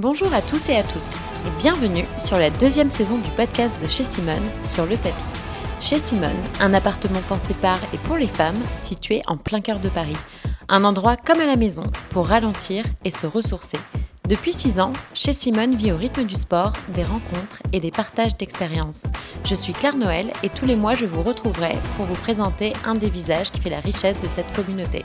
Bonjour à tous et à toutes et bienvenue sur la deuxième saison du podcast de chez Simone sur le tapis. Chez Simone, un appartement pensé par et pour les femmes situé en plein cœur de Paris. Un endroit comme à la maison pour ralentir et se ressourcer. Depuis 6 ans, chez Simone vit au rythme du sport, des rencontres et des partages d'expériences. Je suis Claire Noël et tous les mois je vous retrouverai pour vous présenter un des visages qui fait la richesse de cette communauté.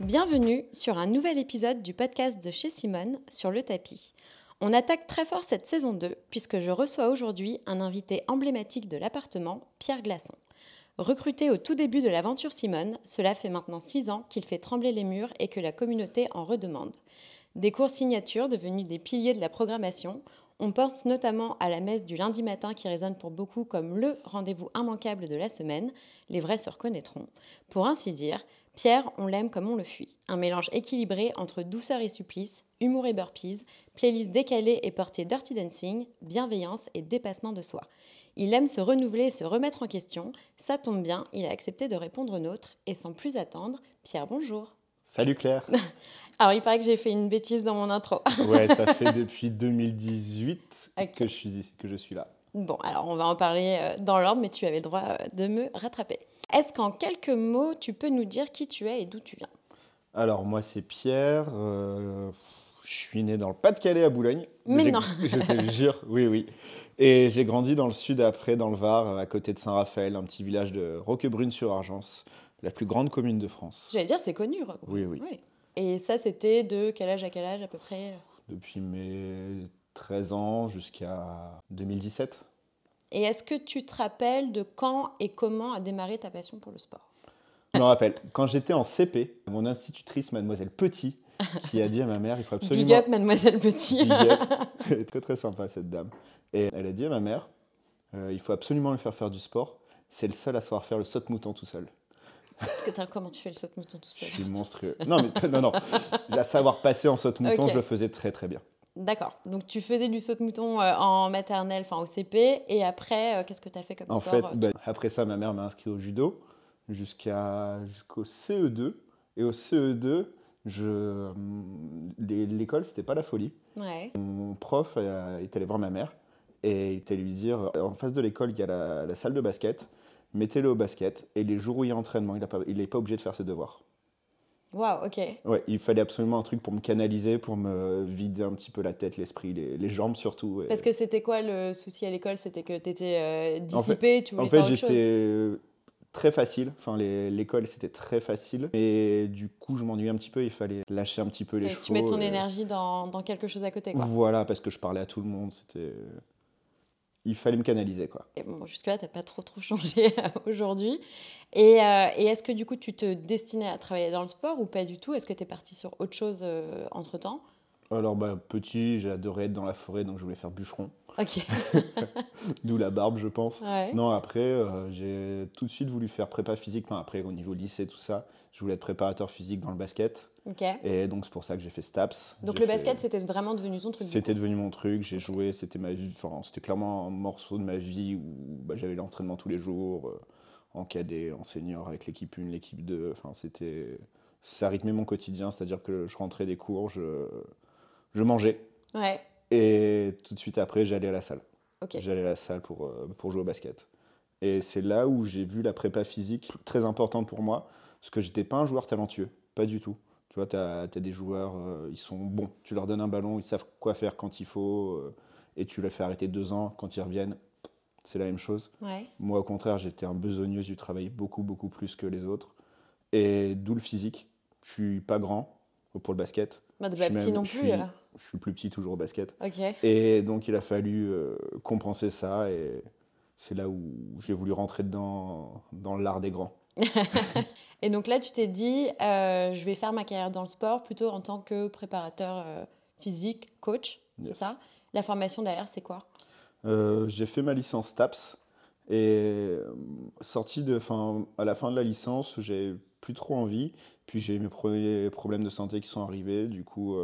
Bienvenue sur un nouvel épisode du podcast de chez Simone sur le tapis. On attaque très fort cette saison 2 puisque je reçois aujourd'hui un invité emblématique de l'appartement, Pierre Glaçon. Recruté au tout début de l'aventure Simone, cela fait maintenant 6 ans qu'il fait trembler les murs et que la communauté en redemande. Des cours signatures devenus des piliers de la programmation, on pense notamment à la messe du lundi matin qui résonne pour beaucoup comme le rendez-vous immanquable de la semaine, les vrais se reconnaîtront. Pour ainsi dire, Pierre, on l'aime comme on le fuit. Un mélange équilibré entre douceur et supplice, humour et burpees, playlist décalée et portée dirty dancing, bienveillance et dépassement de soi. Il aime se renouveler et se remettre en question. Ça tombe bien, il a accepté de répondre aux nôtres. Et sans plus attendre, Pierre, bonjour. Salut Claire. Alors, il paraît que j'ai fait une bêtise dans mon intro. ouais, ça fait depuis 2018 que, je suis ici, que je suis là. Bon, alors on va en parler euh, dans l'ordre, mais tu avais le droit euh, de me rattraper. Est-ce qu'en quelques mots, tu peux nous dire qui tu es et d'où tu viens? Alors, moi, c'est Pierre. Euh, je suis né dans le Pas-de-Calais à Boulogne. Mais non Je te le jure, oui, oui. Et j'ai grandi dans le sud après, dans le Var, à côté de Saint-Raphaël, un petit village de Roquebrune-sur-Argence, la plus grande commune de France. J'allais dire, c'est connu. Oui, oui, oui. Et ça, c'était de quel âge à quel âge à peu près? Depuis mes 13 ans jusqu'à 2017. Et est-ce que tu te rappelles de quand et comment a démarré ta passion pour le sport? Je me rappelle, quand j'étais en CP, mon institutrice, mademoiselle Petit, qui a dit à ma mère, il faut absolument... Big up, mademoiselle Petit. Big up. Elle est très très sympa, cette dame. Et elle a dit à ma mère, euh, il faut absolument le faire faire du sport. C'est le seul à savoir faire le saute-mouton tout seul. Parce que comment tu fais le saute-mouton tout seul? Je suis monstrueux. Non, mais non, non. La savoir passer en saute-mouton, je le faisais très très bien. D'accord. Donc tu faisais du saut-mouton euh, en maternelle, enfin au CP, et après, euh, qu'est-ce que tu as fait comme en sport fait, ben, après ça, ma mère m'a inscrit au judo jusqu'à jusqu'au CE2. Et au CE2, je l'école, c'était pas la folie. Ouais. Mon prof est allé voir ma mère et il était lui dire en face de l'école, il y a la, la salle de basket, mettez-le au basket, et les jours où il y a entraînement, il n'est pas obligé de faire ses devoirs. Waouh, ok. Ouais, il fallait absolument un truc pour me canaliser, pour me vider un petit peu la tête, l'esprit, les, jambes surtout. Parce que c'était quoi le souci à l'école? C'était que tu étais euh, dissipé, tu voulais en fait, faire autre chose? En fait, j'étais très facile. Enfin, l'école, c'était très facile. Et du coup, je m'ennuyais un petit peu. Il fallait lâcher un petit peu les chevaux. Tu mets ton énergie dans, dans, quelque chose à côté, quoi. Voilà, parce que je parlais à tout le monde. C'était il fallait me canaliser. Quoi. Et bon, jusque-là, tu n'as pas trop, trop changé aujourd'hui. Et, euh, et est-ce que du coup, tu te destinais à travailler dans le sport ou pas du tout? Est-ce que tu es parti sur autre chose euh, entre-temps? Alors, bah, petit, j'adorais être dans la forêt, donc je voulais faire bûcheron. Ok. D'où la barbe, je pense. Ouais. Non, après, euh, j'ai tout de suite voulu faire prépa physique. Enfin, après, au niveau lycée, tout ça, je voulais être préparateur physique dans le basket. Et donc, c'est pour ça que j'ai fait STAPS. Donc, le basket, c'était vraiment devenu ton truc C'était devenu mon truc. J'ai joué, c'était ma vie. Enfin, c'était clairement un morceau de ma vie où bah, j'avais l'entraînement tous les jours, euh, en cadet, en senior, avec l'équipe 1, l'équipe 2. Enfin, c'était. Ça rythmait mon quotidien, c'est-à-dire que je rentrais des cours, je, je mangeais. Ouais. Et tout de suite après, j'allais à la salle. J'allais à la salle pour, euh, pour jouer au basket. Et c'est là où j'ai vu la prépa physique très importante pour moi, parce que j'étais pas un joueur talentueux, pas du tout. Tu vois, tu as, des joueurs, euh, ils sont bons. Tu leur donnes un ballon, ils savent quoi faire quand il faut, euh, et tu les fais arrêter deux ans, quand ils reviennent, c'est la même chose. Ouais. Moi, au contraire, j'étais un besogneux, j'ai travaillé beaucoup, beaucoup plus que les autres. Et d'où le physique. Je suis pas grand pour le basket. Bah, de Je pas suis petit non je plus. suis- alors. Je suis plus petit toujours au basket. Et donc, il a fallu euh, compenser ça. Et c'est là où j'ai voulu rentrer dedans, dans l'art des grands. Et donc là, tu t'es dit, euh, je vais faire ma carrière dans le sport plutôt en tant que préparateur euh, physique, coach, c'est ça? La formation derrière, c'est quoi? Euh, j'ai fait ma licence TAPS. Et sorti de, fin, à la fin de la licence, j'ai plus trop envie. Puis j'ai eu mes premiers problèmes de santé qui sont arrivés. Du coup,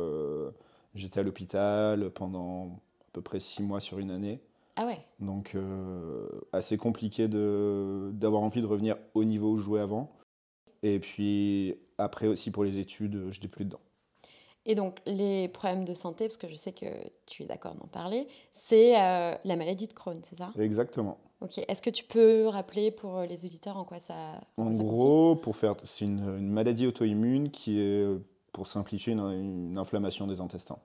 j'étais à l'hôpital pendant à peu près six mois sur une année. Ah ouais Donc, euh, assez compliqué de- d'avoir envie de revenir au niveau où je jouais avant. Et puis, après aussi pour les études, je n'étais plus dedans. Et donc, les problèmes de santé, parce que je sais que tu es d'accord d'en parler, c'est euh, la maladie de Crohn, c'est ça? Exactement. Ok. Est-ce que tu peux rappeler pour les auditeurs en quoi ça, en En quoi ça gros, pour faire, c'est une, une maladie auto-immune qui est, pour simplifier, une, une inflammation des intestins.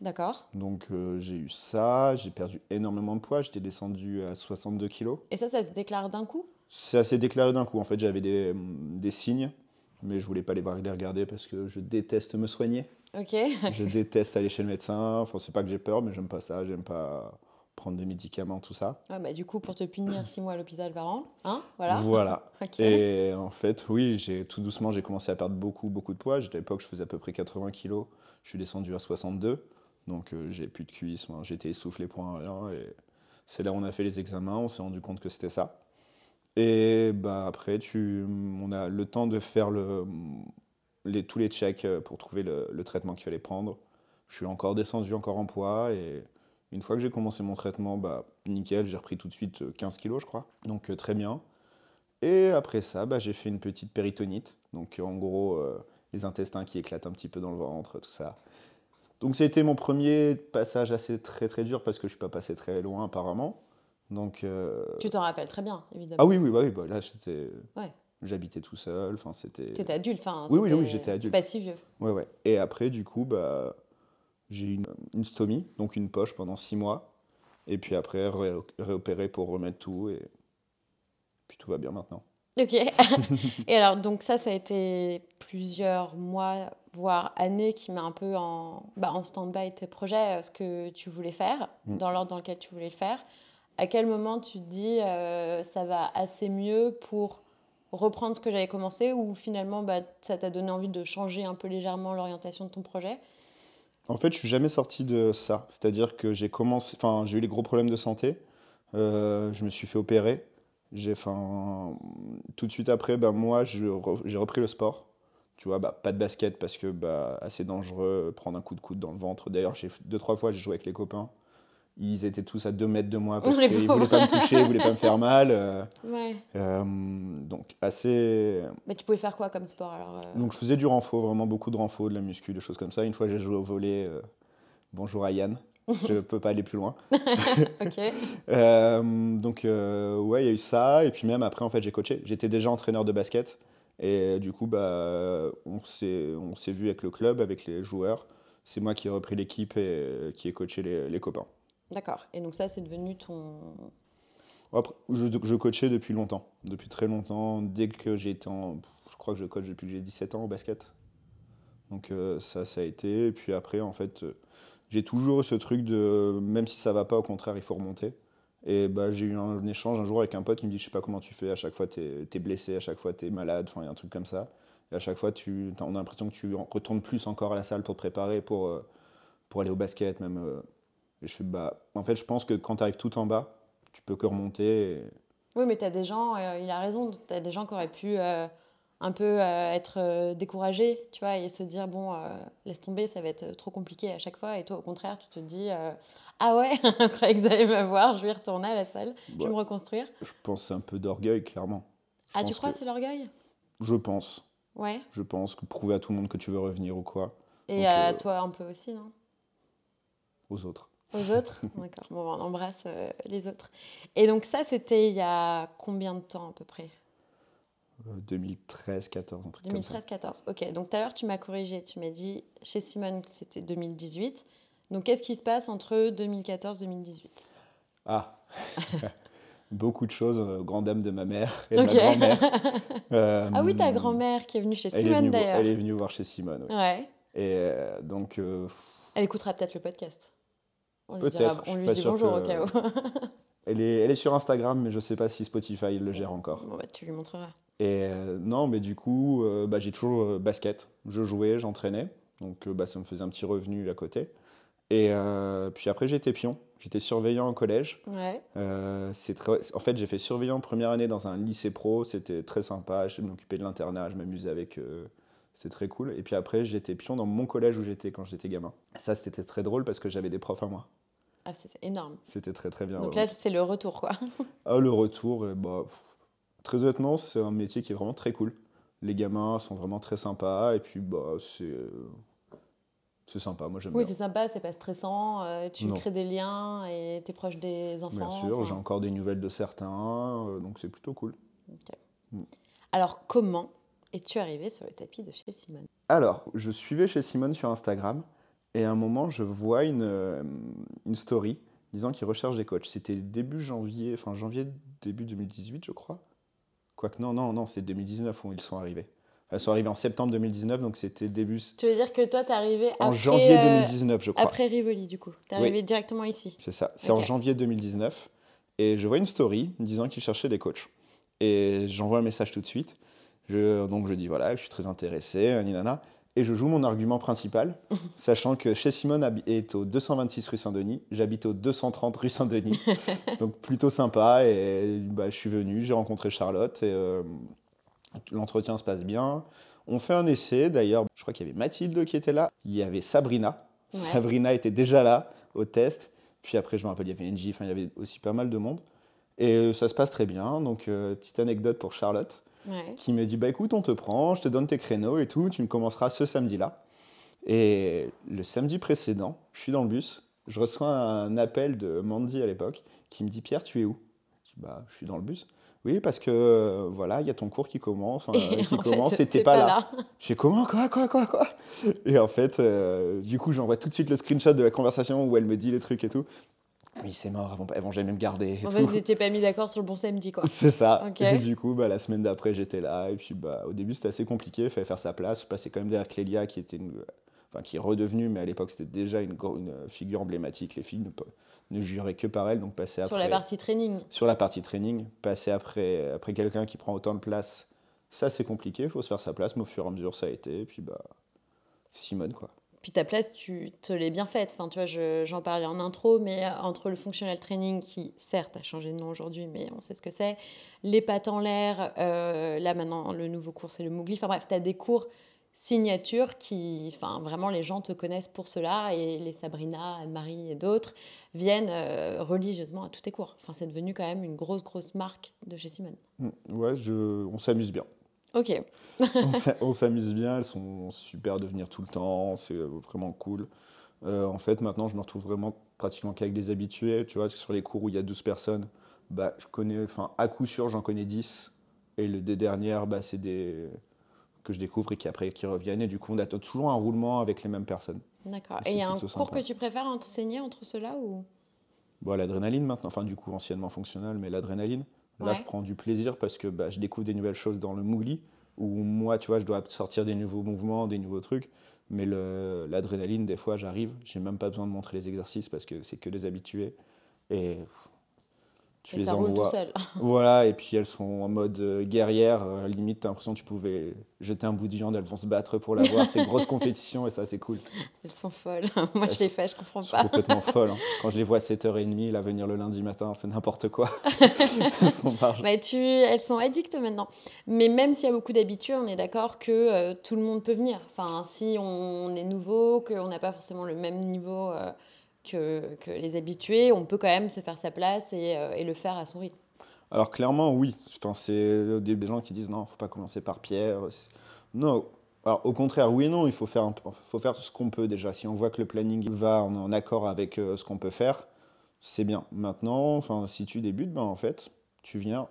D'accord. Donc euh, j'ai eu ça, j'ai perdu énormément de poids, j'étais descendu à 62 kilos. Et ça, ça se déclare d'un coup? Ça s'est déclaré d'un coup. En fait, j'avais des, des signes, mais je voulais pas les voir les regarder parce que je déteste me soigner. Ok. Je déteste aller chez le médecin. Enfin, c'est pas que j'ai peur, mais j'aime pas ça. J'aime pas prendre des médicaments, tout ça. Ouais, bah, du coup, pour te punir six mois à l'hôpital par an, hein Voilà. Voilà. Et en fait, oui, j'ai tout doucement, j'ai commencé à perdre beaucoup, beaucoup de poids. J'étais- À l'époque, je faisais à peu près 80 kilos. Je suis descendu à 62. Donc, euh, j'ai plus de cuisses. J'étais essoufflé pour un rien. Et c'est là où on a fait les examens. On s'est rendu compte que c'était ça. Et bah, après, tu, on a le temps de faire tous les checks euh, pour trouver le, traitement qu'il fallait prendre. Je suis encore descendu, encore en poids. Et une fois que j'ai commencé mon traitement, bah, nickel, j'ai repris tout de suite euh, 15 kilos, je crois. Donc, euh, très bien. Et après ça, bah, j'ai fait une petite péritonite. Donc, euh, en gros, euh, les intestins qui éclatent un petit peu dans le ventre, tout ça. Donc, ça a été mon premier passage assez très très dur parce que je suis pas passé très loin apparemment. Donc, euh, Tu t'en rappelles très bien, évidemment. ah oui, oui, bah oui, bah là, c'était. Ouais. J'habitais tout seul. Enfin, c'était. Tu étais adulte, enfin. Oui, oui, oui, j'étais adulte. pas si vieux. Ouais, ouais. Et après, du coup, bah, j'ai eu une, une stomie, donc une poche pendant six mois. Et puis après, ré- réopéré pour remettre tout. Et puis tout va bien maintenant. Ok. Et alors, donc ça, ça a été plusieurs mois, voire années qui met un peu en, bah, en stand-by tes projets, euh, ce que tu voulais faire, Mm. dans l'ordre dans lequel tu voulais le faire. À quel moment tu te dis, euh, ça va assez mieux pour reprendre ce que j'avais commencé ou finalement, bah, ça t'a donné envie de changer un peu légèrement l'orientation de ton projet? En fait, je suis jamais sorti de ça. C'est-à-dire que j'ai commencé, enfin, j'ai eu les gros problèmes de santé. Euh, je me suis fait opérer. J'ai, tout de suite après, bah, moi, re- j'ai repris le sport. Tu vois, bah, pas de basket parce que bah, assez dangereux, prendre un coup de coude dans le ventre. D'ailleurs, deux trois fois, j'ai joué avec les copains. Ils étaient tous à deux mètres de moi parce qu'ils pauvres. voulaient pas me toucher, ils voulaient pas me faire mal. euh, Ouais. euh, donc assez. Mais tu pouvais faire quoi comme sport alors euh? Donc je faisais du renfort, vraiment beaucoup de renfort, de la muscu, des choses comme ça. Une fois, j'ai joué au volet. euh, bonjour à Yann. Je peux pas aller plus loin. Ok. Euh, donc euh, ouais, il y a eu ça. Et puis même après, en fait, j'ai coaché. J'étais déjà entraîneur de basket. Et du coup, bah, on s'est on s'est vu avec le club, avec les joueurs. C'est moi qui ai repris l'équipe et euh, qui ai coaché les, les copains. D'accord. Et donc ça, c'est devenu ton... Après, je, je coachais depuis longtemps, depuis très longtemps. Dès que j'ai été en. Je crois que je coach depuis que j'ai 17 ans au basket. Donc euh, ça, ça a été. Et puis après, en fait, euh, j'ai toujours eu ce truc de. Même si ça va pas, au contraire, il faut remonter. Et bah, j'ai eu un, échange un jour avec un pote qui me dit Je sais pas comment tu fais, à chaque fois tu es, blessé, à chaque fois tu es malade, enfin, il y a un truc comme ça. Et à chaque fois, tu, on a l'impression que tu retournes plus encore à la salle pour préparer, pour, euh, pour aller au basket, même. euh. Et je fais Bah, en fait, je pense que quand tu arrives tout en bas, tu peux que remonter. Oui, mais tu as des gens, euh, il a raison, tu as des gens qui auraient pu un peu euh, être euh, découragés, tu vois, et se dire, bon, euh, laisse tomber, ça va être trop compliqué à chaque fois. Et toi, au contraire, tu te dis, ah ouais, je croyais que vous allez me voir, je vais retourner à la salle, je vais Bah, me reconstruire. Je pense c'est un peu d'orgueil, clairement. Je Ah, tu crois que- que c'est l'orgueil? Je pense. Ouais. Je pense que prouver à tout le monde que tu veux revenir ou quoi, Et Donc, à euh, toi un peu aussi, non? Aux autres. Aux autres? D'accord. Bon, on embrasse euh, les autres. Et donc, ça, c'était il y a combien de temps à peu près? Euh, 2013, 14, un truc comme ça. 2013-14. Ok, donc tout à l'heure, tu m'as corrigé. Tu m'as dit chez Simone que c'était 2018. Donc, qu'est-ce qui se passe entre 2014 et 2018 Ah Beaucoup de choses, euh, grande dame de ma mère et Ok. de ma grand-mère. Euh, Ah oui, ta grand-mère qui est venue chez Simone d'ailleurs. elle est venue voir chez Simone. oui. Ouais. Et euh, donc, euh, Elle écoutera peut-être le podcast. On lui, dira- on lui dit bonjour que- au cas où. elle, est, elle est sur Instagram, mais je sais pas si Spotify le gère encore. Bon, bah, tu lui montreras. Et euh, non, mais du coup, euh, bah, j'ai toujours euh, basket. Je jouais, j'entraînais. Donc, bah, ça me faisait un petit revenu à côté. Et puis après, j'étais pion. J'étais surveillant au collège. Ouais. Très... En fait, j'ai fait surveillant première année dans un lycée pro. C'était très sympa. Je m'occupais de l'internat. Je m'amusais avec eux. C'était très cool. Et puis après, j'étais pion dans mon collège où j'étais quand j'étais gamin. Ça, c'était très drôle parce que j'avais des profs à moi. Ah, c'est énorme. C'était très, très bien. Donc là, c'est le retour, quoi. Ah, le retour, euh, bah, pff, très honnêtement, c'est un métier qui est vraiment très cool. Les gamins sont vraiment très sympas et puis bah, c'est euh, C'est sympa, moi j'aime Oui, bien. c'est sympa, c'est pas stressant, euh, tu Non. crées des liens et t'es proche des enfants. Bien sûr, j'ai encore des nouvelles de certains, euh, donc c'est plutôt cool. Alors, comment es-tu arrivé sur le tapis de chez Simone? Alors, je suivais chez Simone sur Instagram et à un moment, je vois une, euh, une story disant qu'il recherche des coachs. C'était début janvier, enfin janvier, début 2018, je crois. Quoique, non, non, non, c'est 2019 où ils sont arrivés. Ils sont arrivés en septembre 2019, donc c'était début. Tu veux dire que toi, t'es arrivé En après, janvier euh, 2019, je crois. après Rivoli, du coup. T'es Oui. arrivé directement ici. C'est ça, c'est en janvier 2019. Et je vois une story disant qu'il cherchait des coachs. Et j'envoie un message tout de suite. Je, donc je dis voilà, je suis très intéressé, nani, nana. Et je joue mon argument principal, sachant que chez Simone est au 226 rue Saint-Denis, j'habite au 230 rue Saint-Denis. donc plutôt sympa. Et bah, je suis venu, j'ai rencontré Charlotte. Et euh, l'entretien se passe bien. On fait un essai, d'ailleurs, je crois qu'il y avait Mathilde qui était là, il y avait Sabrina. Ouais. Sabrina était déjà là au test. Puis après, je me rappelle, il y avait NJ, enfin, il y avait aussi pas mal de monde. Et euh, ça se passe très bien. Donc, euh, petite anecdote pour Charlotte, Ouais. qui me dit Bah écoute, on te prend, je te donne tes créneaux et tout, tu me commenceras ce samedi-là. Et le samedi précédent, je suis dans le bus, je reçois un appel de Mandy à l'époque, qui me dit Pierre, tu es où? Je dis Bah, je suis dans le bus. Oui, parce que euh, voilà, il y a ton cours qui commence, Et qui en fait, commence, et t'es t'es pas, là. Je fais comment Quoi Quoi Quoi Quoi? Et en fait, euh, du coup, j'envoie tout de suite le screenshot de la conversation où elle me dit les trucs et tout. Oui, c'est mort, elles vont, elles vont jamais me garder. En fait, vous n'étiez pas mis d'accord sur le bon samedi, quoi. C'est ça. Et du coup, bah, la semaine d'après, j'étais là. Et puis, bah, au début, c'était assez compliqué. Il fallait faire sa place. Je passais quand même derrière Clélia, qui était une- enfin, qui est redevenue, mais à l'époque, c'était déjà une, figure emblématique. Les filles ne, ne juraient que par elle. Donc, passer après. Sur la partie training. sur la partie training, passer après, après quelqu'un qui prend autant de place, ça, c'est compliqué. Il faut se faire sa place. Mais au fur et à mesure, ça a été. Et puis, bah, Simone, quoi. Puis ta place, tu te l'es bien faite. Enfin, tu vois, je- j'en parlais en intro, mais entre le functional training, qui certes a changé de nom aujourd'hui, mais on sait ce que c'est, les pattes en l'air, euh, là maintenant, le nouveau cours, c'est le Mougli. Enfin bref, tu as des cours signature qui, enfin vraiment, les gens te connaissent pour cela et les Sabrina, Anne-Marie et d'autres viennent euh, religieusement à tous tes cours. Enfin, c'est devenu quand même une grosse, grosse marque de chez Simone. Mm. Ouais, je, on s'amuse bien. Ok, on s'a- on s'amuse bien, elles sont super de venir tout le temps, c'est vraiment cool. Euh, en fait, maintenant, je me retrouve vraiment pratiquement qu'avec des habitués. Tu vois, parce que sur les cours où il y a 12 personnes, bah, je connais, enfin, à coup sûr, j'en connais 10. Et les deux dernières, bah, c'est des que je découvre et qui après qui reviennent. Et du coup, on a toujours un roulement avec les mêmes personnes. d'accord. Et il y a un cours sympa. que tu préfères enseigner entre ceux-là ou? Bon, l'adrénaline maintenant, enfin, du coup, anciennement fonctionnel, mais l'adrénaline. Là, Ouais. je prends du plaisir parce que bah, je découvre des nouvelles choses dans le Mougli, où moi, tu vois, je dois sortir des nouveaux mouvements, des nouveaux trucs. Mais l'adrénaline, des fois, j'arrive, j'ai même pas besoin de montrer les exercices parce que c'est que les habitués. Et tu Et les ça roule tout envoies. seul. Voilà, et puis elles sont en mode euh, guerrière. euh, limite, t'as l'impression que tu pouvais jeter un bout de viande, elles vont se battre pour l'avoir. C'est grosse compétition et ça, c'est cool. Elles sont folles. Moi, je les fais, je comprends Elles sont pas. complètement folles. hein. Quand je les vois à 7h30, là, venir le lundi matin, c'est n'importe quoi. elles sont. Bah, tu... Elles sont addictes maintenant. Mais même s'il y a beaucoup d'habitués, on est d'accord que euh, tout le monde peut venir. Enfin, si on est nouveau, qu'on n'a pas forcément le même niveau euh, que, les habitués, on peut quand même se faire sa place et, euh, le faire à son rythme. Alors clairement, oui. Enfin, c'est des gens qui disent non, faut pas commencer par Pierre. Non. Alors au contraire, oui et non, il faut faire, un faut faire ce qu'on peut déjà. Si on voit que le planning va en, accord avec euh, ce qu'on peut faire, c'est bien. Maintenant, si tu débutes, ben, en fait, tu viens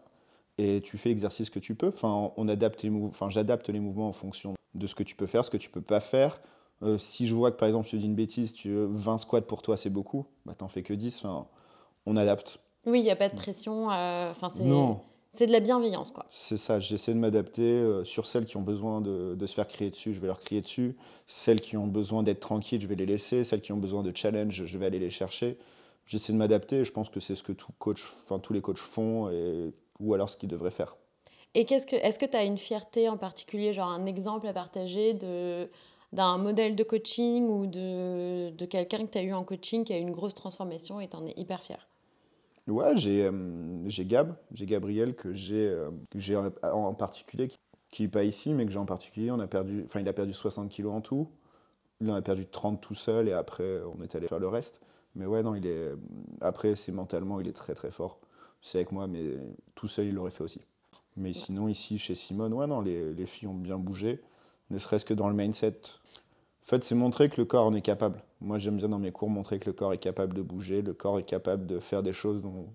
et tu fais l'exercice que tu peux. Enfin, on adapte les mou- enfin, j'adapte les mouvements en fonction de ce que tu peux faire, ce que tu peux pas faire. Euh, si je vois que par exemple, je te dis une bêtise, tu, 20 squats pour toi c'est beaucoup, bah t'en fais que 10. Enfin, on adapte. Oui, il n'y a pas de pression. euh, Enfin, c'est Non. c'est de la bienveillance, quoi. C'est ça, j'essaie de m'adapter euh, sur celles qui ont besoin de, de se faire crier dessus, je vais leur crier dessus. Celles qui ont besoin d'être tranquilles, je vais les laisser. Celles qui ont besoin de challenge, je vais aller les chercher. J'essaie de m'adapter et je pense que c'est ce que tout coach, enfin, tous les coachs font et, ou alors ce qu'ils devraient faire. Et qu'est-ce que, est-ce que tu as une fierté en particulier, genre un exemple à partager de, d'un modèle de coaching ou de, de quelqu'un que tu as eu en coaching qui a eu une grosse transformation et tu en es hyper fier Ouais, j'ai euh, Gab, j'ai Gabriel que j'ai euh, en particulier, qui- qui n'est pas ici, mais que j'ai en particulier. On a perdu, enfin, il a perdu 60 kilos en tout. Il en a perdu 30 tout seul et après, on est allé faire le reste. Mais ouais, non, il est. Après, c'est mentalement, il est très très fort. C'est avec moi, mais tout seul, il l'aurait fait aussi. Mais sinon, ici, chez Simone, ouais, non, les, les filles ont bien bougé. Ne serait-ce que dans le mindset. fait, c'est montrer que le corps en est capable. Moi, j'aime bien dans mes cours montrer que le corps est capable de bouger, le corps est capable de faire des choses dont,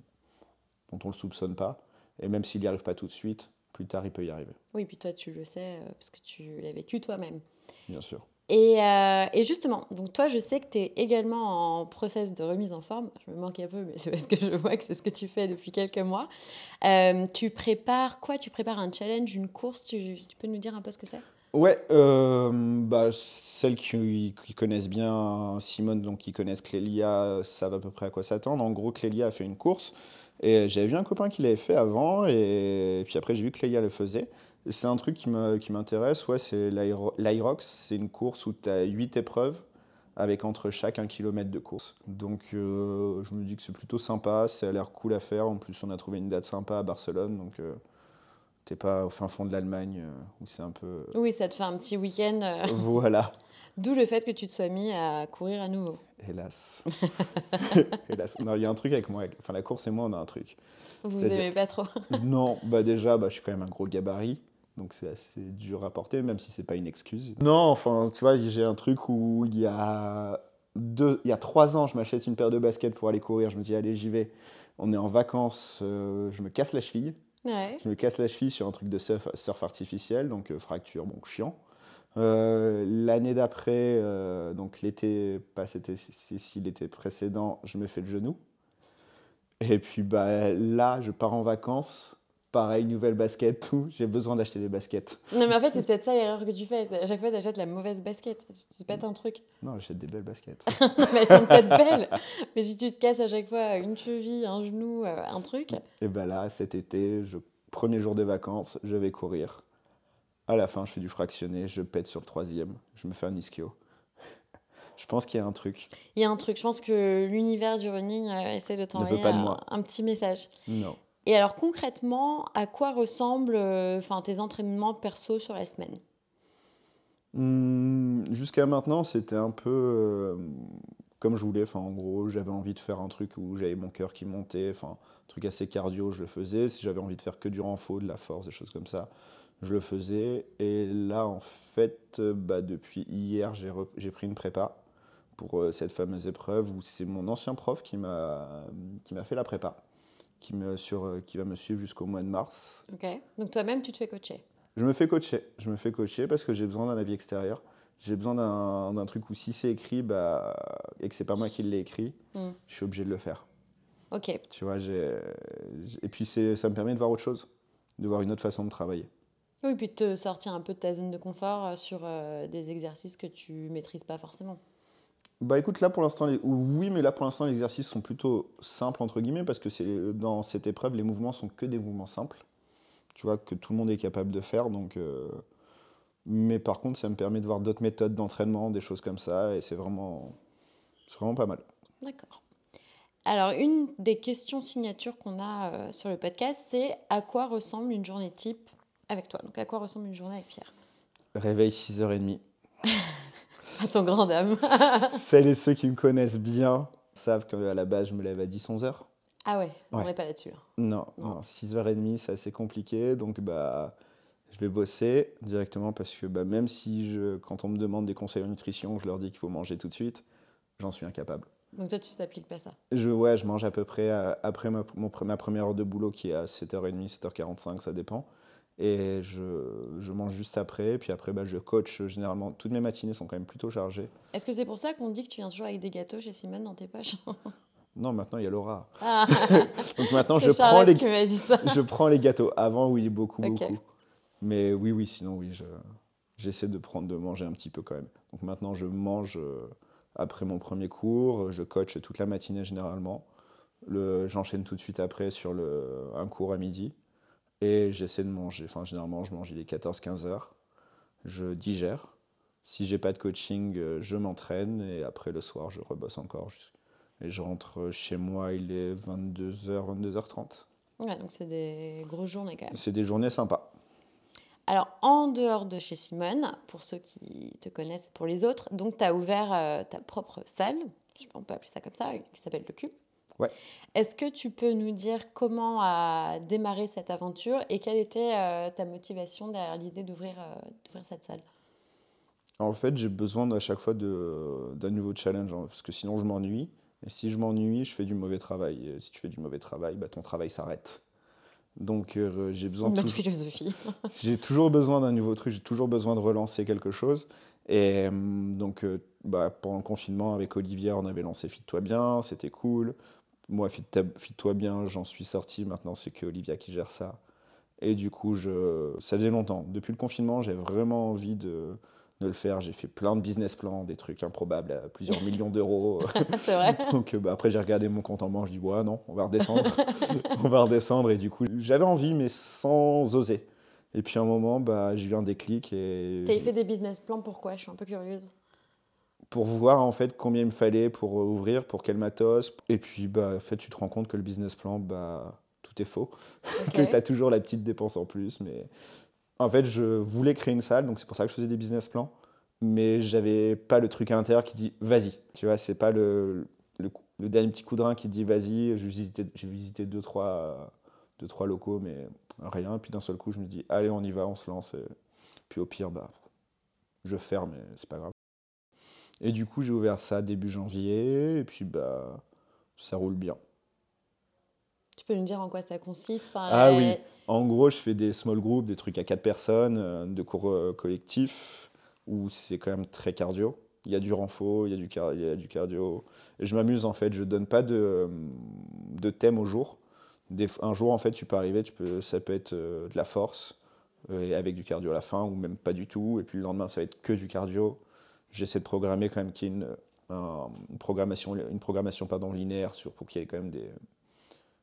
dont on ne le soupçonne pas. Et même s'il n'y arrive pas tout de suite, plus tard, il peut y arriver. Oui, puis toi, tu le sais euh, parce que tu l'as vécu toi-même. Bien sûr. Et, euh, et, justement, donc toi, je sais que tu es également en process de remise en forme. Je me manque un peu, mais c'est parce que je vois que c'est ce que tu fais depuis quelques mois. Euh, tu prépares quoi? Tu prépares un challenge, une course? Tu, tu peux nous dire un peu ce que c'est? Ouais, euh, bah, celles qui, connaissent bien Simone, donc qui connaissent Clélia, savent à peu près à quoi s'attendre. En gros, Clélia a fait une course et j'avais vu un copain qui l'avait fait avant et, puis après j'ai vu que Clélia le faisait. C'est un truc qui m'intéresse, ouais, c'est l'Irox, c'est une course où tu as 8 épreuves avec entre chaque un kilomètre de course. Donc euh, je me dis que c'est plutôt sympa, ça a l'air cool à faire. En plus, on a trouvé une date sympa à Barcelone, donc euh, t'es pas au fin fond de l'Allemagne euh, où c'est un peu. Oui, ça te fait un petit week-end. euh, Voilà, D'où le fait que tu te sois mis à courir à nouveau. hélas. hélas. Non, il y a un truc avec moi, enfin la course et moi, on a un truc. Vous C'est-à-dire- aimez pas trop. Non, bah déjà, bah, je suis quand même un gros gabarit, donc c'est assez dur à porter, même si c'est pas une excuse. Non, enfin, tu vois, j'ai un truc où il y a deux, il y a trois ans, je m'achète une paire de baskets pour aller courir. Je me dis, allez, j'y vais. On est en vacances, euh, je me casse la cheville. Je me casse la cheville sur un truc de surf, artificiel, donc euh, fracture, bon, chiant. Euh, L'année d'après, euh, donc l'été, pas cet été, l'été précédent, je me fais le genou. Et puis bah, là, je pars en vacances. Pareil, nouvelle basket, tout. J'ai besoin d'acheter des baskets. Non, mais en fait, c'est peut-être ça l'erreur que tu fais. À chaque fois, tu achètes la mauvaise basket. Tu pètes un truc. Non, j'achète des belles baskets. Non, mais elles sont peut-être belles. Mais si tu te casses à chaque fois une cheville, un genou, euh, un truc. Et bah là, cet été, je, premier jour de vacances, je vais courir. À la fin, je fais du fractionné, je pète sur le troisième, je me fais un ischio. Je pense qu'il y a un truc. Il y a un truc. Je pense que l'univers du running euh, essaie de t'envoyer pas de un, moi. un petit message. Non. Et alors, concrètement, à quoi ressemblent euh, enfin, tes entraînements perso sur la semaine? Hmm, Jusqu'à maintenant, c'était un peu euh, comme je voulais. Enfin, en gros, j'avais envie de faire un truc où j'avais mon cœur qui montait. Enfin, un truc assez cardio, je le faisais. Si j'avais envie de faire que du renfort, de la force, des choses comme ça, je le faisais. Et là, en fait, euh, bah, depuis hier, j'ai pris une prépa pour cette fameuse épreuve où c'est mon ancien prof qui m'a fait la prépa, qui, me, sur, euh, qui va me suivre jusqu'au mois de mars. Ok. Donc, toi-même, tu te fais coacher. Je me fais coacher. Je me fais coacher parce que j'ai besoin d'un avis extérieur. J'ai besoin d'un truc où si c'est écrit bah, et que c'est pas moi qui l'ai écrit, Hmm. je suis obligé de le faire. Ok. Tu vois, j'ai- et puis ça me permet de voir autre chose, de voir une autre façon de travailler. Oui, puis de te sortir un peu de ta zone de confort euh, sur euh, des exercices que tu maîtrises pas forcément. Bah écoute, là pour l'instant, les... oui, mais là pour l'instant, les exercices sont plutôt simples entre guillemets parce que c'est dans cette épreuve, les mouvements sont que des mouvements simples. Tu vois que tout le monde est capable de faire, donc. euh, Mais par contre, ça me permet de voir d'autres méthodes d'entraînement, des choses comme ça, et c'est vraiment, c'est vraiment pas mal. D'accord. Alors, une des questions signatures qu'on a euh, sur le podcast, c'est à quoi ressemble une journée type avec toi? Donc, à quoi ressemble une journée avec Pierre? Réveil 6h30. À ton grand dame. Celles et ceux qui me connaissent bien savent qu'à la base, je me lève à 10-11h. ah ouais, on Ouais. n'est pas là-dessus. hein. Non, Non. non, 6h30, c'est assez compliqué. Donc, bah, je vais bosser directement parce que bah, même si, je, quand on me demande des conseils en nutrition, je leur dis qu'il faut manger tout de suite, j'en suis incapable. Donc, toi, tu t'appliques pas ça? Je, ouais, je mange à peu près à- après ma, mon ma première heure de boulot qui est à 7h30, 7h45, ça dépend. Et je, je mange juste après. Puis après, bah, je coach généralement. Toutes mes matinées sont quand même plutôt chargées. Est-ce que c'est pour ça qu'on dit que tu viens toujours avec des gâteaux chez Simone dans tes poches? Non, maintenant, il y a Laura. Ah, Donc maintenant, je prends, les, dit ça. je prends les gâteaux. Avant, oui, beaucoup, beaucoup. Mais oui, oui, sinon, oui, je, j'essaie de prendre, de manger un petit peu quand même. Donc maintenant, je mange euh, après mon premier cours. Je coach toute la matinée généralement. Le, j'enchaîne tout de suite après sur le, un cours à midi. Et j'essaie de manger. Enfin, généralement, je mange, il est 14-15 heures. Je digère. Si j'ai pas de coaching, euh, je m'entraîne. Et après, le soir, je rebosse encore. Et je rentre chez moi, il est 22h, 22h30. Ouais, donc c'est des grosses journées quand même. C'est des journées sympas. Alors, en dehors de chez Simone, pour ceux qui te connaissent, pour les autres, donc tu as ouvert euh, ta propre salle, je- on peut appeler ça comme ça, qui s'appelle Le Cube. Ouais. Est-ce que tu peux nous dire comment a démarré cette aventure et quelle était euh, ta motivation derrière l'idée d'ouvrir euh, cette salle? En fait, j'ai besoin à chaque fois d'un nouveau challenge, hein, parce que sinon je m'ennuie. Et si je m'ennuie, je fais du mauvais travail. Et si tu fais du mauvais travail, bah, ton travail s'arrête. Donc euh, j'ai besoin notre toujours, philosophie. j'ai toujours besoin d'un nouveau truc, j'ai toujours besoin de relancer quelque chose. Et hum, donc euh, bah, pendant le confinement avec Olivia, on avait lancé Fit-toi bien, c'était cool. Moi, Fit- Fit-toi bien, j'en suis sorti. Maintenant, c'est que Olivia qui gère ça. Et du coup, je... ça faisait longtemps. Depuis le confinement, j'ai vraiment envie de, de le faire. J'ai fait plein de business plans, des trucs improbables à plusieurs millions d'euros. c'est vrai. Donc euh, bah, après, j'ai regardé mon compte en banque, je dis, ouais, non, on va redescendre. on va redescendre. Et du coup, j'avais envie, mais sans oser. Et puis à un moment, bah, j'ai eu un déclic et T'avais fait des business plans, pourquoi? Je suis un peu curieuse. Pour voir en fait combien il me fallait pour euh, ouvrir, pour quel matos. Et puis bah, en fait, tu te rends compte que le business plan, bah, tout est faux. Que tu as toujours la petite dépense en plus. Mais en fait, je voulais créer une salle, donc c'est pour ça que je faisais des business plans. Mais j'avais pas le truc à l'intérieur qui dit vas-y. Tu vois, c'est pas le, le, dernier petit coup de rein qui dit vas-y. J'ai visité, visité deux trois, deux, trois locaux, mais rien. Et puis d'un seul coup, je me dis allez, on y va, on se lance. Et puis au pire, bah, je ferme, mais c'est pas grave. Et du coup, j'ai ouvert ça début janvier, et puis bah, ça roule bien. Tu peux nous dire en quoi ça consiste Enfin, Ah oui. En gros, je fais des small groups, des trucs à quatre personnes, euh, de cours euh, collectifs, où c'est quand même très cardio. Il y a du renfort, il y a du, car- il y a du cardio. Et je m'amuse en fait, je donne pas de, euh, de thème au jour. Des, un jour, en fait, tu peux arriver, tu peux, ça peut être euh, de la force, et avec du cardio à la fin, ou même pas du tout. Et puis le lendemain, ça va être que du cardio. J'essaie de programmer quand même qu'il y ait une, un- une programmation, une programmation pardon, linéaire sur, pour qu'il y ait quand même des,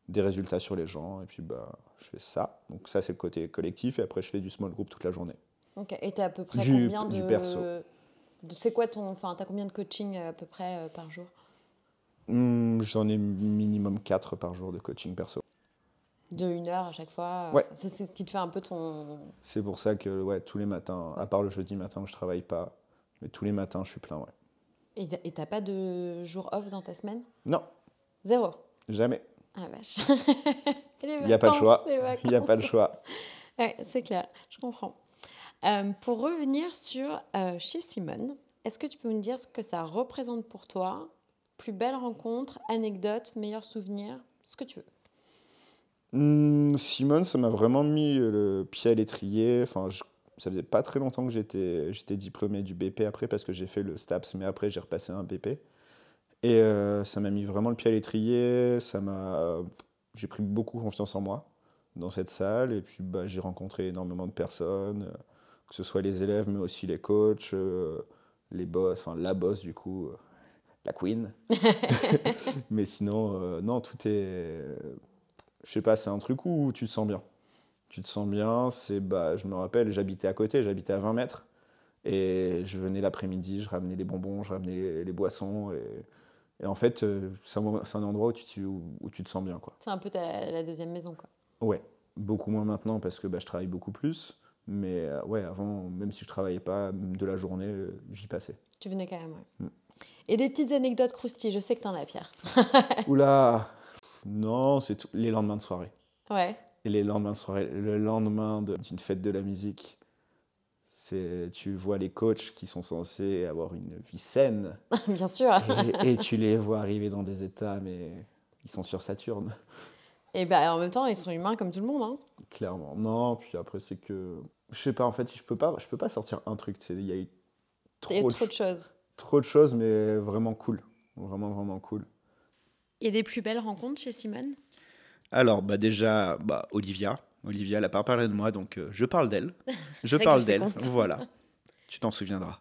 des résultats sur les gens. Et puis, bah, je fais ça. Donc, ça, c'est le côté collectif. Et après, je fais du small group toute la journée. Ok. Et t'as à peu près Du- combien de. du perso. C'est quoi ton. Enfin, t'as combien de coaching euh, à peu près euh, par jour? Hmm, J'en ai minimum 4 par jour de coaching perso. De une heure à chaque fois Ouais. Enfin, C'est c'est ce qui te fait un peu ton. C'est pour ça que, ouais, tous les matins, à part le jeudi matin où je travaille pas, mais tous les matins, je suis plein, ouais. Et t'as- pas de jour off dans ta semaine? Non, Zéro? jamais. Ah la vache. Il n'y a pas le choix. Il n'y a pas le choix. Ouais, c'est clair, je comprends. Euh, pour revenir sur euh, chez Simone, est-ce que tu peux me dire ce que ça représente pour toi? Plus belle rencontre, anecdote, meilleur souvenir, ce que tu veux. Hmm, Simone, ça m'a vraiment mis le pied à l'étrier. Enfin, je- ça faisait pas très longtemps que j'étais j'étais diplômé du BP après parce que j'ai fait le STAPS, mais après j'ai repassé un BP. Et euh, ça m'a mis vraiment le pied à l'étrier. Ça m'a, j'ai pris beaucoup confiance en moi dans cette salle. Et puis bah, j'ai rencontré énormément de personnes, que ce soit les élèves, mais aussi les coachs, euh, les boss, enfin la boss du coup, euh, la queen. mais sinon, non, tout est je sais pas, c'est un truc où tu te sens bien. Tu te sens bien, c'est bah, je me rappelle, j'habitais à côté, j'habitais à 20 mètres. Et je venais l'après-midi, je ramenais les bonbons, je ramenais les, les boissons. Et, et en fait, euh, c'est un, endroit où tu, te- où, où tu te sens bien. Quoi. C'est un peu ta, la deuxième maison, quoi. Ouais, beaucoup moins maintenant parce que bah, je travaille beaucoup plus. Mais euh, ouais, avant, même si je travaillais pas de la journée, euh, j'y passais. Tu venais quand même, ouais. Mm. Et des petites anecdotes croustilles, je sais que t'en as, Pierre. Oula Non, c'est tout- les lendemains de soirée. Ouais. Et les lendemains le lendemain de- d'une fête de la musique, c'est tu vois les coachs qui sont censés avoir une vie saine Bien sûr. et, et tu les vois arriver dans des états, mais ils sont sur Saturne, Et ben en même temps, ils sont humains comme tout le monde. Hein. clairement. Non, puis après c'est que je sais pas en fait, je peux pas, je peux pas sortir un truc. c'est- Il y a eu Il y a eu trop de, trop de ch- choses. trop de choses, mais vraiment cool, vraiment vraiment cool. Et des plus belles rencontres chez Simone? Alors, bah déjà, bah, Olivia. Olivia, elle n'a pas parlé de moi, donc euh, je parle d'elle. Je parle d'elle, voilà. Tu t'en souviendras.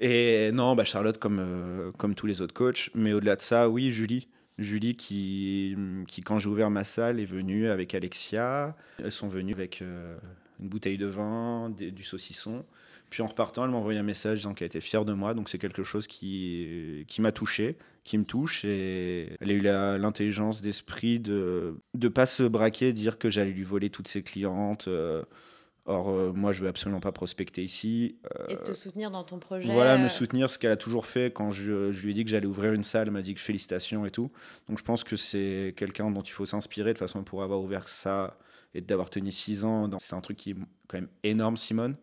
Et non, bah, Charlotte, comme, euh, comme tous les autres coachs. Mais au-delà de ça, oui, Julie. Julie, qui, qui quand j'ai ouvert ma salle, est venue avec Alexia. Elles sont venues avec euh, une bouteille de vin, des- du saucisson. Puis en repartant, elle m'a envoyé un message disant qu'elle était fière de moi. Donc c'est quelque chose qui, qui m'a touché, qui me touche. Et elle a eu l'intelligence d'esprit de ne pas se braquer, dire que j'allais lui voler toutes ses clientes. euh, or, euh, moi, je veux absolument pas prospecter ici. Euh, Et te soutenir dans ton projet. voilà, me euh, soutenir, ce qu'elle a toujours fait quand je, je lui ai dit que j'allais ouvrir une salle, elle m'a dit que félicitations et tout. Donc je pense que c'est quelqu'un dont il faut s'inspirer de toute façon pour avoir ouvert ça et d'avoir tenu 6 ans. C'est un truc qui est quand même énorme, Simone.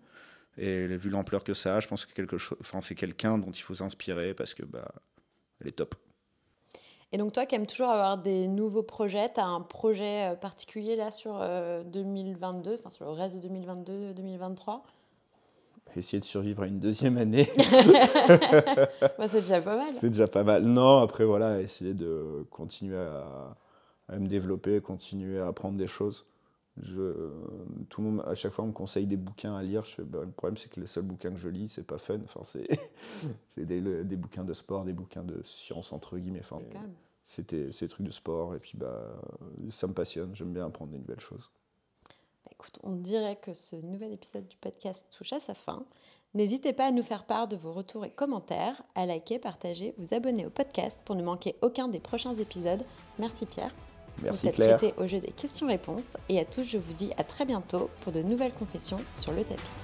Et vu l'ampleur que ça a, je pense que quelque chose, enfin, c'est quelqu'un dont il faut s'inspirer parce que bah, elle est top. Et donc toi qui aimes toujours avoir des nouveaux projets, tu as un projet euh, particulier là sur 2022, enfin sur le reste de 2022-2023 Essayer de survivre à une deuxième année. bah, c'est déjà pas mal. C'est déjà pas mal. Non, après voilà, essayer de continuer à, à me développer, continuer à apprendre des choses. Je, tout le monde, à chaque fois, on me conseille des bouquins à lire. Je fais, bah, le problème, c'est que les seuls bouquins que je lis, c'est pas fun. Enfin, c'est des, des, bouquins de sport, des bouquins de science, entre guillemets. Enfin, c'était ces trucs de sport. Et puis, bah, ça me passionne. J'aime bien apprendre des nouvelles choses. Bah, écoute, on dirait que ce nouvel épisode du podcast touche à sa fin. N'hésitez pas à nous faire part de vos retours et commentaires, à liker, partager, vous abonner au podcast pour ne manquer aucun des prochains épisodes. Merci Pierre. Merci Claire. au jeu des questions-réponses. Et à tous, je vous dis à très bientôt pour de nouvelles confessions sur le tapis.